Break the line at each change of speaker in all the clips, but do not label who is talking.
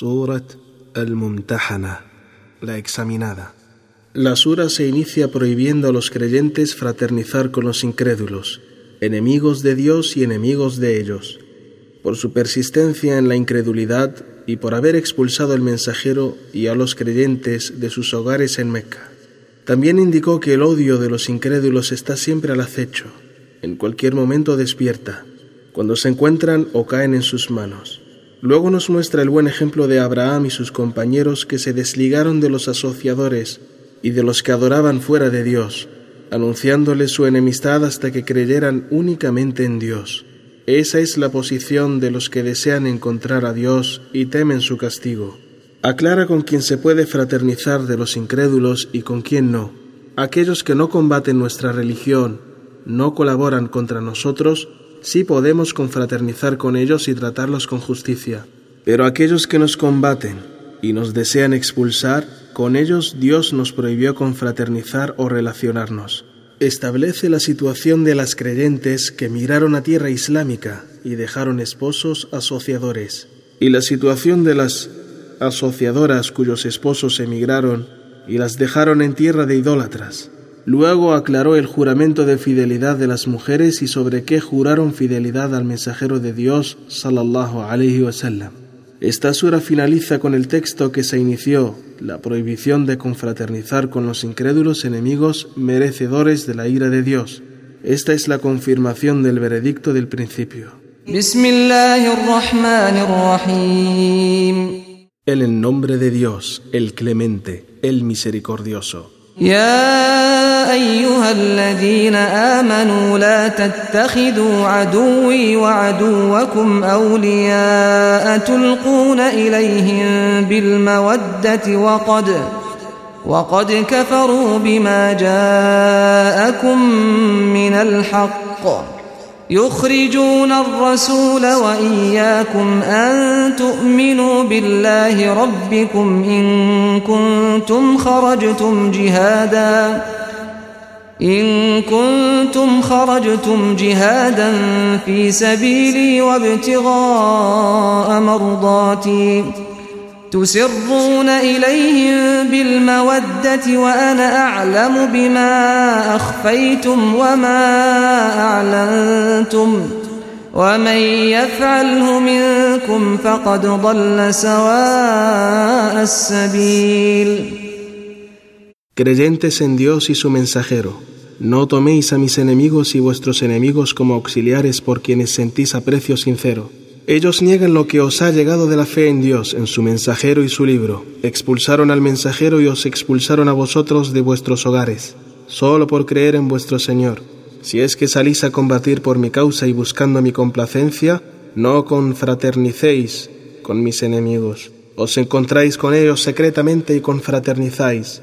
Surat al la examinada. La sura se inicia prohibiendo a los creyentes fraternizar con los incrédulos, enemigos de Dios y enemigos de ellos. Por su persistencia en la incredulidad y por haber expulsado al mensajero y a los creyentes de sus hogares en Mecca. También indicó que el odio de los incrédulos está siempre al acecho, en cualquier momento despierta, cuando se encuentran o caen en sus manos. Luego nos muestra el buen ejemplo de Abraham y sus compañeros que se desligaron de los asociadores y de los que adoraban fuera de Dios, anunciándoles su enemistad hasta que creyeran únicamente en Dios. Esa es la posición de los que desean encontrar a Dios y temen su castigo. Aclara con quién se puede fraternizar de los incrédulos y con quién no. Aquellos que no combaten nuestra religión, no colaboran contra nosotros, sí podemos confraternizar con ellos y tratarlos con justicia. Pero aquellos que nos combaten y nos desean expulsar, con ellos Dios nos prohibió confraternizar o relacionarnos. Establece la situación de las creyentes que migraron a tierra islámica y dejaron esposos asociadores, y la situación de las asociadoras cuyos esposos emigraron y las dejaron en tierra de idólatras. Luego aclaró el juramento de fidelidad de las mujeres y sobre qué juraron fidelidad al mensajero de Dios, sallallahu alayhi wasallam. Esta sura finaliza con el texto que se inició, la prohibición de confraternizar con los incrédulos enemigos merecedores de la ira de Dios. Esta es la confirmación del veredicto del principio.
En
el nombre de Dios, el clemente, el misericordioso.
Ya أيها الذين آمنوا لا تتخذوا عدوي وعدوكم أولياء تلقون إليهم بالمودة وقد وقد كفروا بما جاءكم من الحق يخرجون الرسول وإياكم أن تؤمنوا بالله ربكم إن كنتم خرجتم جهاداً إن كنتم خرجتم جهادا في سبيلي وابتغاء مرضاتي تسرون إليهم بالمودة وأنا أعلم بما أخفيتم وما أعلنتم ومن يفعله منكم فقد ضل سواء السبيل
Creyentes en Dios y su mensajero, no toméis a mis enemigos y vuestros enemigos como auxiliares por quienes sentís aprecio sincero. Ellos niegan lo que os ha llegado de la fe en Dios, en su mensajero y su libro. Expulsaron al mensajero y os expulsaron a vosotros de vuestros hogares, solo por creer en vuestro Señor. Si es que salís a combatir por mi causa y buscando mi complacencia, no confraternicéis con mis enemigos. Os encontráis con ellos secretamente y confraternizáis.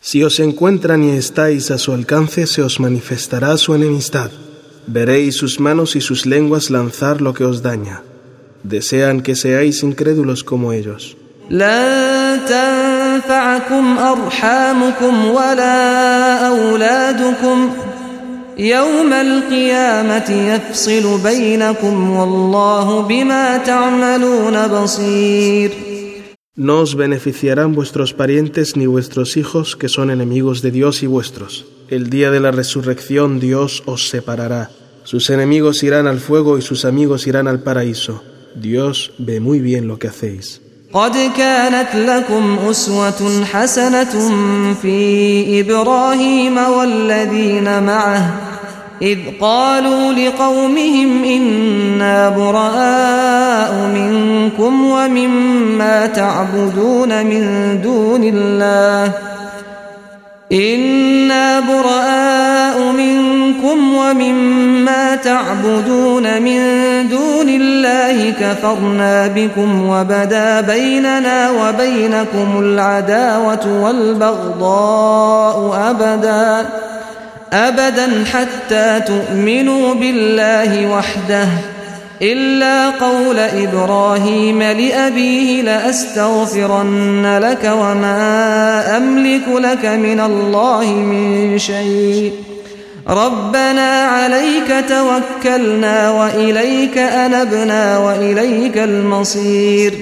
Si os encuentran y estáis a su alcance, se os manifestará su enemistad. Veréis sus manos y sus lenguas lanzar lo que os daña. Desean que seáis incrédulos como ellos. No os beneficiarán vuestros parientes ni vuestros hijos que son enemigos de Dios y vuestros. El día de la resurrección Dios os separará. Sus enemigos irán al fuego y sus amigos irán al paraíso. Dios ve muy bien lo que hacéis.
إذ قالوا لقومهم إنا براء منكم ومما تعبدون من دون الله إنا براء منكم ومما تعبدون من دون الله كفرنا بكم وبدا بيننا وبينكم العداوة والبغضاء أبداً أبدا حتى تؤمنوا بالله وحده إلا قول إبراهيم لأبيه لأستغفرن لك وما أملك لك من الله من شيء ربنا عليك توكلنا وإليك أنبنا وإليك المصير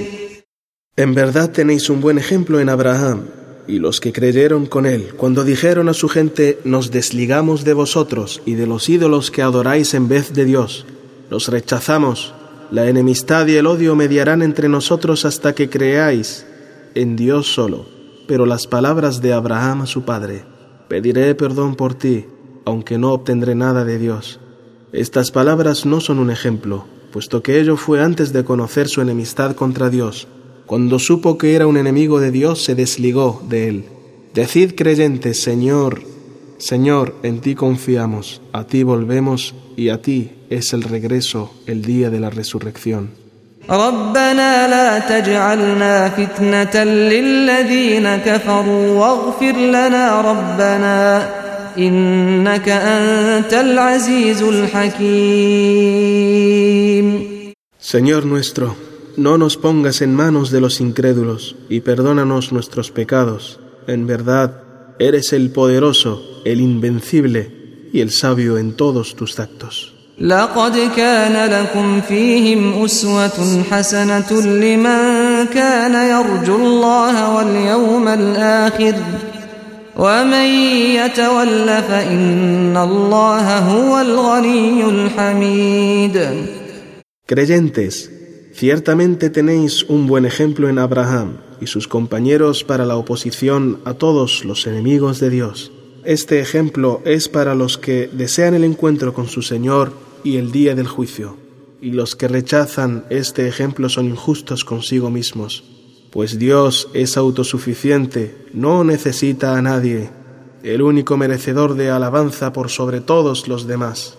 En verdad tenéis un buen ejemplo en Abraham y los que creyeron con él, cuando dijeron a su gente, nos desligamos de vosotros y de los ídolos que adoráis en vez de Dios, los rechazamos, la enemistad y el odio mediarán entre nosotros hasta que creáis en Dios solo, pero las palabras de Abraham a su padre, pediré perdón por ti, aunque no obtendré nada de Dios. Estas palabras no son un ejemplo, puesto que ello fue antes de conocer su enemistad contra Dios cuando supo que era un enemigo de Dios, se desligó de él. Decid creyentes, Señor, Señor, en ti confiamos, a ti volvemos y a ti es el regreso el día de la resurrección. Señor nuestro no nos pongas en manos de los incrédulos, y perdónanos nuestros pecados. En verdad, eres el poderoso, el invencible, y el sabio en todos tus actos.
Creyentes,
Ciertamente tenéis un buen ejemplo en Abraham y sus compañeros para la oposición a todos los enemigos de Dios. Este ejemplo es para los que desean el encuentro con su Señor y el día del juicio, y los que rechazan este ejemplo son injustos consigo mismos, pues Dios es autosuficiente, no necesita a nadie, el único merecedor de alabanza por sobre todos los demás.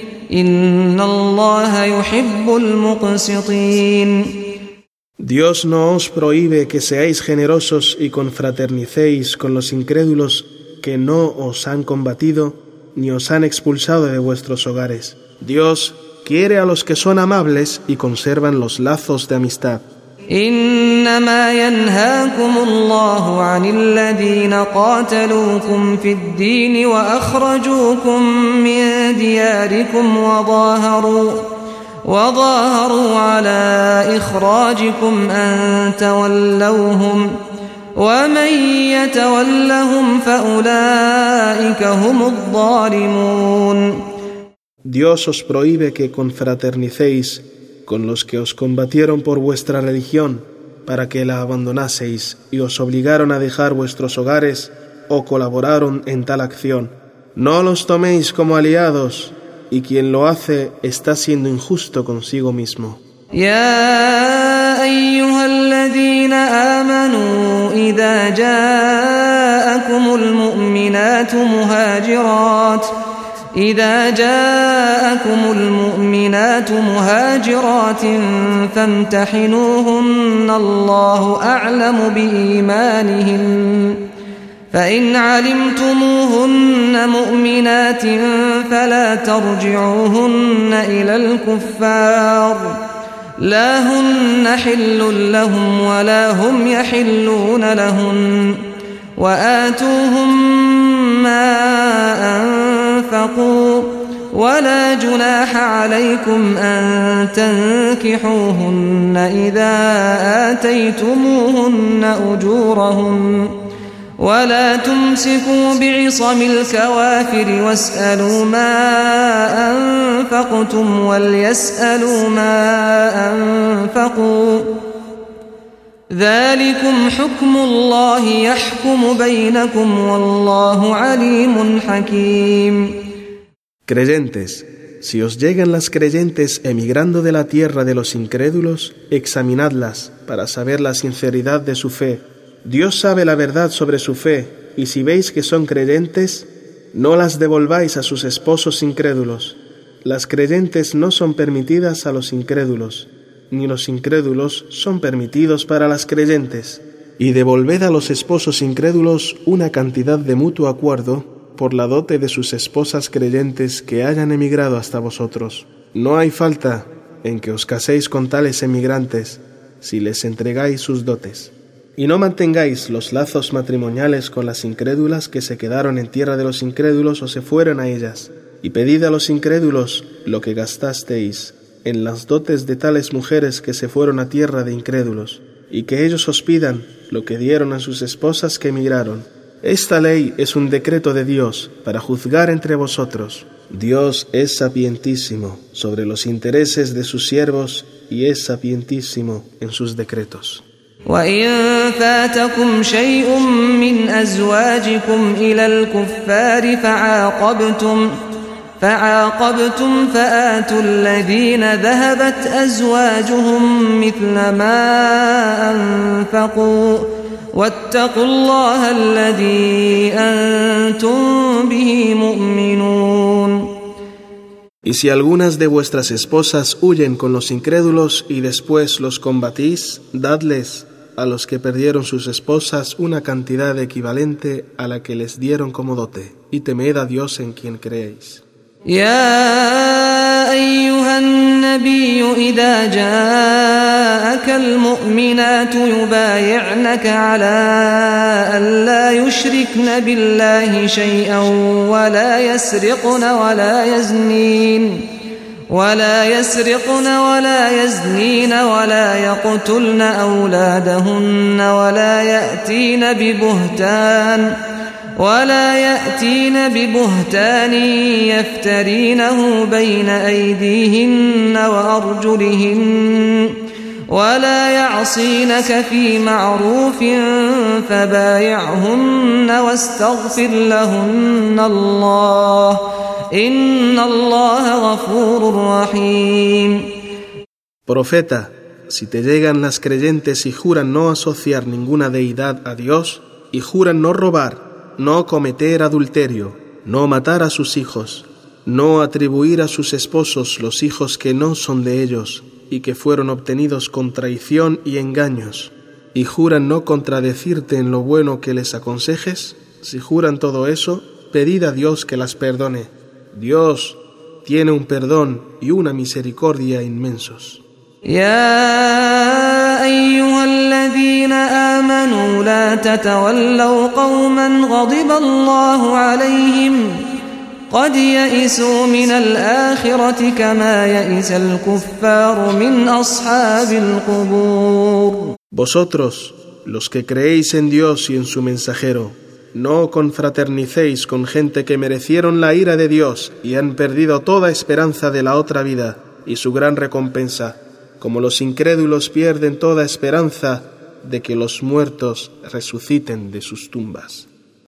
Dios no os prohíbe que seáis generosos y confraternicéis con los incrédulos que no os han combatido ni os han expulsado de vuestros hogares. Dios quiere a los que son amables y conservan los lazos de amistad.
إنما ينهاكم الله عن الذين قاتلوكم في الدين وأخرجوكم من دياركم وظاهروا وظاهروا على إخراجكم أن تولوهم ومن يتولهم فأولئك هم الظالمون
Dios os prohíbe que confraternicéis con los que os combatieron por vuestra religión, para que la abandonaseis y os obligaron a dejar vuestros hogares o colaboraron en tal acción. No los toméis como aliados, y quien lo hace está siendo injusto consigo mismo.
إذا جاءكم المؤمنات مهاجرات فامتحنوهن الله أعلم بإيمانهن فإن علمتموهن مؤمنات فلا ترجعوهن إلى الكفار لا هن حل لهم ولا هم يحلون لهن وآتوهم ما أنفسهم أنفقوا ولا جناح عليكم أن تنكحوهن إذا آتيتموهن أجورهن ولا تمسكوا بعصم الكوافر واسألوا ما أنفقتم وليسألوا ما أنفقوا
Creyentes, si os llegan las creyentes emigrando de la tierra de los incrédulos, examinadlas para saber la sinceridad de su fe. Dios sabe la verdad sobre su fe, y si veis que son creyentes, no las devolváis a sus esposos incrédulos. Las creyentes no son permitidas a los incrédulos ni los incrédulos son permitidos para las creyentes. Y devolved a los esposos incrédulos una cantidad de mutuo acuerdo por la dote de sus esposas creyentes que hayan emigrado hasta vosotros. No hay falta en que os caséis con tales emigrantes si les entregáis sus dotes. Y no mantengáis los lazos matrimoniales con las incrédulas que se quedaron en tierra de los incrédulos o se fueron a ellas. Y pedid a los incrédulos lo que gastasteis en las dotes de tales mujeres que se fueron a tierra de incrédulos, y que ellos os pidan lo que dieron a sus esposas que emigraron. Esta ley es un decreto de Dios para juzgar entre vosotros. Dios es sapientísimo sobre los intereses de sus siervos y es sapientísimo en sus decretos. Y si algunas de vuestras esposas huyen con los incrédulos y después los combatís, dadles a los que perdieron sus esposas una cantidad equivalente a la que les dieron como dote, y temed a Dios en quien creéis.
يا أيها النبي إذا جاءك المؤمنات يبايعنك على أن لا يشركن بالله شيئا ولا يسرقن ولا يزنين ولا يسرقن ولا يزنين ولا يقتلن أولادهن ولا يأتين ببهتان ۖ ولا يأتين ببهتان يفترينه بين أيديهن وأرجلهن ولا يعصينك في معروف فبايعهن واستغفر لهن الله إن
الله غفور رحيم Profeta, si te llegan las creyentes y juran no asociar ninguna deidad a Dios, y juran no robar, no cometer adulterio, no matar a sus hijos, no atribuir a sus esposos los hijos que no son de ellos y que fueron obtenidos con traición y engaños, y juran no contradecirte en lo bueno que les aconsejes, si juran todo eso, pedid a Dios que las perdone. Dios tiene un perdón y una misericordia inmensos. Vosotros, los que creéis en Dios y en su mensajero, no confraternicéis con gente que merecieron la ira de Dios y han perdido toda esperanza de la otra vida y su gran recompensa, como los incrédulos pierden toda esperanza de que los muertos resuciten de sus tumbas.